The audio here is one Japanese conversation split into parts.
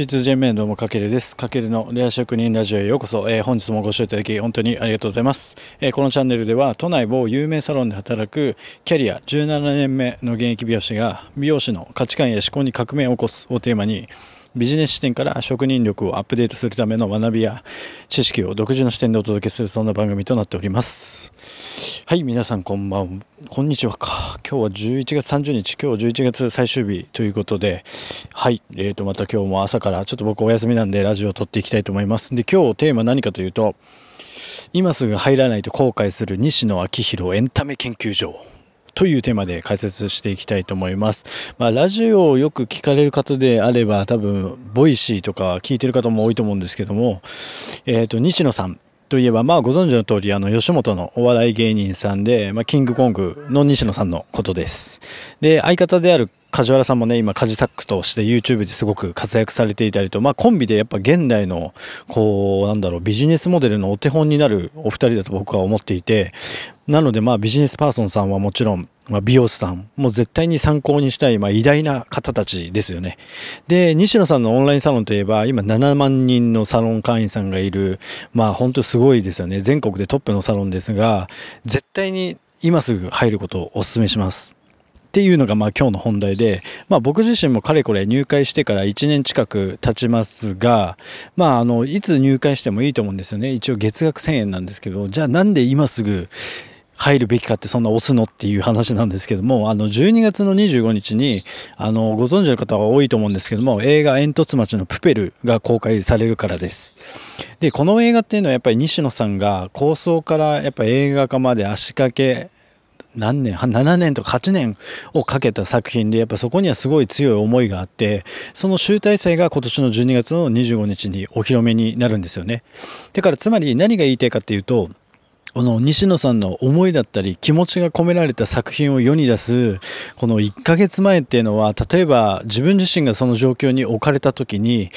H2J メンどうもかけるです。かけるのレア職人ラジオへようこそ、えー本日もご視聴いただき本当にありがとうございます、えーこのチャンネルでは都内某有名サロンで働くキャリア17年目の現役美容師が美容師の価値観や思考に革命を起こすをテーマにビジネス視点から職人力をアップデートするための学びや知識を独自の視点でお届けするそんな番組となっております。はい、皆さんこんばん、こんにちはか。今日は11月30日、今日11月最終日ということで、はい、えーと、また今日も朝からちょっと僕お休みなんでラジオを録っていきたいと思います。で、今日テーマ何かというと、今すぐ入らないと後悔する西野亮廣エンタメ研究所。というテーマで解説していきたいと思います。まあ、ラジオをよく聞かれる方であれば、多分、ボイシーとか聞いてる方も多いと思うんですけども、えっ、と、西野さんといえば、まあ、ご存知の通り、あの、吉本のお笑い芸人さんで、まあ、キングコングの西野さんのことです。で、相方である梶原さんもね、今、カジサックとして YouTube ですごく活躍されていたりと、まあ、コンビでやっぱ現代の、こう、なんだろう、ビジネスモデルのお手本になるお二人だと僕は思っていて、なので、まあ、ビジネスパーソンさんはもちろん、まあ、美容師さんも絶対に参考にしたい、まあ、偉大な方たちですよね。で、西野さんのオンラインサロンといえば、今7万人のサロン会員さんがいる、まあ、本当すごいですよね。全国でトップのサロンですが、絶対に今すぐ入ることをお勧めします。っていうのがまあ今日の本題で、まあ、僕自身もかれこれ入会してから1年近く経ちますが、まあ、あのいつ入会してもいいと思うんですよね一応月額1000円なんですけどじゃあなんで今すぐ入るべきかってそんな押すのっていう話なんですけどもあの12月の25日にあのご存知の方は多いと思うんですけども映画「煙突町のプペル」が公開されるからです。でこの映画っていうのはやっぱり西野さんが構想からやっぱ映画化まで足掛け何年 7年とか8年をかけた作品でやっぱそこにはすごい強い思いがあってその集大成が今年の12月の25日にお披露目になるんですよね。だからつまり何が言いたいかっていうとこの西野さんの思いだったり気持ちが込められた作品を世に出すこの1ヶ月前っていうのは例えば自分自身がその状況に置かれた時に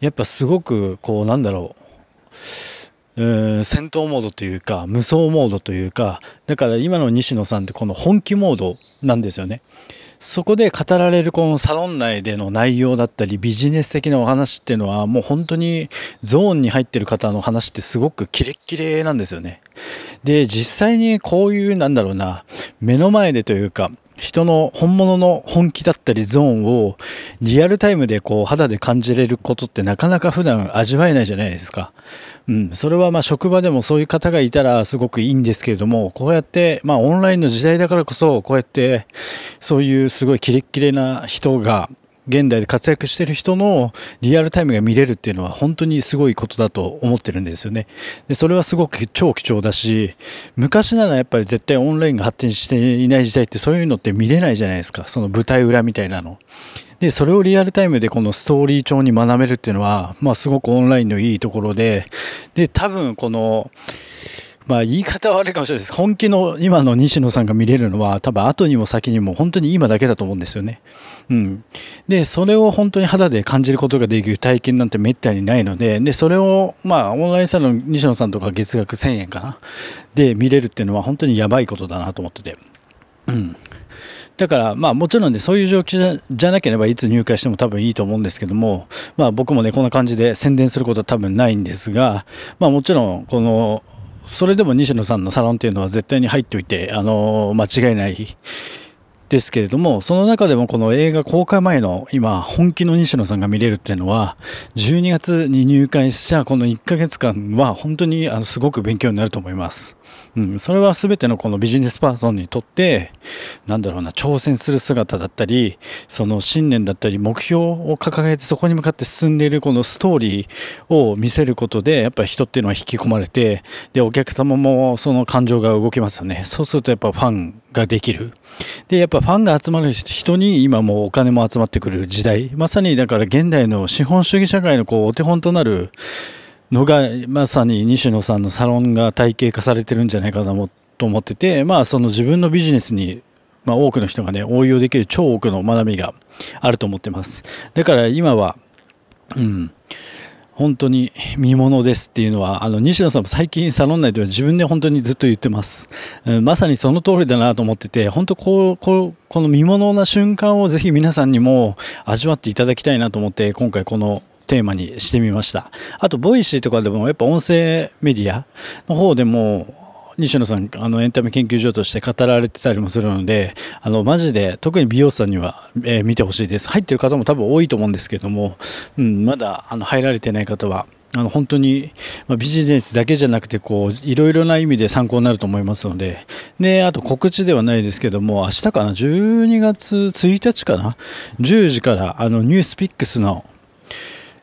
やっぱすごくこうなんだろううん戦闘モードというか無双モードというかだから今の西野さんってこの本気モードなんですよね。そこで語られるこのサロン内での内容だったりビジネス的なお話っていうのはもう本当にゾーンに入ってる方の話ってすごくキレッキレなんですよね。で実際にこういうなんだろうな目の前でというか人の本物の本気だったりゾーンをリアルタイムでこう肌で感じれることってなかなか普段味わえないじゃないですか。うん、それはま職場でもそういう方がいたらすごくいいんですけれどもこうやってまあオンラインの時代だからこそこうやってそういうすごいキレッキレな人が現代で活躍してる人のリアルタイムが見れるっていうのは本当にすごいことだと思ってるんですよね。でそれはすごく超貴重だし昔ならやっぱり絶対オンラインが発展していない時代ってそういうのって見れないじゃないですかその舞台裏みたいなの。でそれをリアルタイムでこのストーリー調に学べるっていうのは、まあ、すごくオンラインのいいところでで多分このまあ言い方は悪いかもしれないです。本気の今の西野さんが見れるのは多分後にも先にも本当に今だけだと思うんですよね。うん。で、それを本当に肌で感じることができる体験なんてめったにないので、で、それをまあオンラインサロン西野さんとか月額1000円かな。で見れるっていうのは本当にやばいことだなと思ってて。うん。だから、まあもちろんね、そういう状況じゃじゃなければいつ入会しても多分いいと思うんですけども、まあ僕もね、こんな感じで宣伝することは多分ないんですが、まあもちろん、この、それでも西野さんのサロンっていうのは絶対に入っておいて、あの間違いないですけれども、その中でもこの映画公開前の今、本気の西野さんが見れるっていうのは、12月に入会したこの1ヶ月間は本当にあのすごく勉強になると思います。うん、それは全てのこのビジネスパーソンにとって、なんだろうな、挑戦する姿だったり、その信念だったり、目標を掲げてそこに向かって進んでいるこのストーリーを見せることで、やっぱり人っていうのは引き込まれて、で、お客様もその感情が動きますよね。そうするとやっぱファンができる。で、やっぱファンが集まる人に今もうお金も集まってくれる時代。まさにだから現代の資本主義社会のこうお手本となるのがまさに西野さんのサロンが体系化されてるんじゃないかなと思っててまあその自分のビジネスに、まあ、多くの人がね応用できる超多くの学びがあると思ってますだから今はうん本当に見ものですっていうのはあの西野さんも最近サロン内では自分で本当にずっと言ってます、うんまさにその通りだなと思ってて本当こうこうこの見ものな瞬間をぜひ皆さんにも味わっていただきたいなと思って今回このテーマにしてみました。あとボイシーとかでもやっぱ音声メディアの方でも西野さんあのエンタメ研究所として語られてたりもするのであのマジで特に美容師さんには、えー、見てほしいです。入ってる方も多分多いと思うんですけども、うん、まだあの入られてない方はあの本当に、まあ、ビジネスだけじゃなくてこういろいろな意味で参考になると思いますのでであと告知ではないですけども明日かな12月1日かな10時からあのニュースピックスの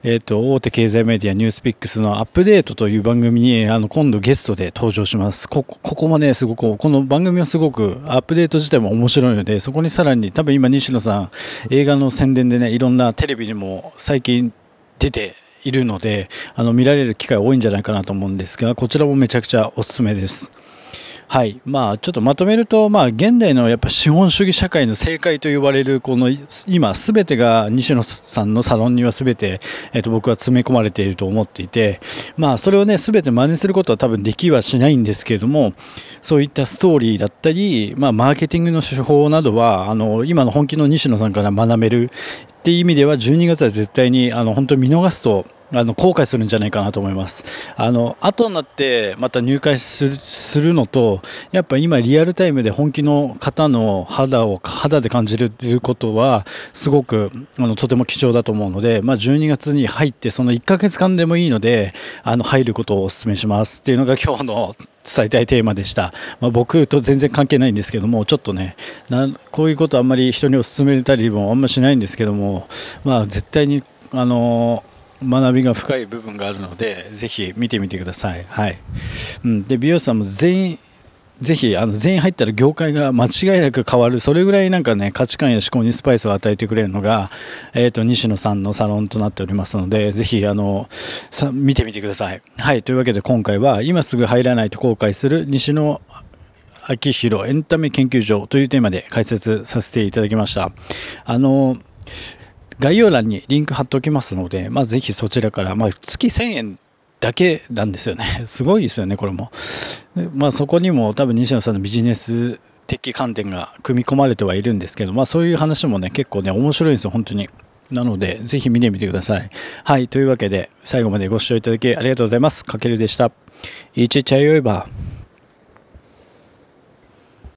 えーと、大手経済メディアニュースピックスのアップデートという番組にあの今度ゲストで登場しますこここもねすごくこの番組はすごくアップデート自体も面白いのでそこにさらに多分今西野さん映画の宣伝でねいろんなテレビにも最近出ているのであの見られる機会多いんじゃないかなと思うんですがこちらもめちゃくちゃおすすめです。はい。まあ、ちょっとまとめると、まあ、現代のやっぱ資本主義社会の正解と呼ばれるこの今すべてが西野さんのサロンにはすべて、えー、と僕は詰め込まれていると思っていて、まあ、それをねすべて真似することは多分できはしないんですけれどもそういったストーリーだったり、まあ、マーケティングの手法などはあの今の本気の西野さんから学べるっていう意味では12月は絶対にあの本当に見逃すとあの後悔するんじゃないかなと思います。あの後になってまた入会するするのとやっぱ今リアルタイムで本気の方の肌を肌で感じることはすごくあのとても貴重だと思うので、まあ、12月に入ってその1ヶ月間でもいいのであの入ることをお勧めしますっていうのが今日の伝えたいテーマでした、まあ、僕と全然関係ないんですけどもちょっとねなこういうことあんまり人にお勧めたりもあんましないんですけどもまあ絶対にあの学びが深い部分があるのでぜひ見てみてください、はい。うん、で美容師さんも全員ぜひあの全員入ったら業界が間違いなく変わる。それぐらいなんかね価値観や思考にスパイスを与えてくれるのが、えーと、西野さんのサロンとなっておりますのでぜひあのさ見てみてください。はい。というわけで今回は今すぐ入らないと後悔する西野昭弘エンタメ研究所というテーマで解説させていただきました。あの概要欄にリンク貼っておきますので、まあ、ぜひそちらから、まあ、月1000円だけなんですよね。すごいですよね、これも。まあ、そこにも多分西野さんのビジネス的観点が組み込まれてはいるんですけど、まあ、そういう話もね、結構ね、面白いんですよ、本当に。なので、ぜひ見てみてください。はい、というわけで、最後までご視聴いただきありがとうございます。かけるでした。いちちゃよいば。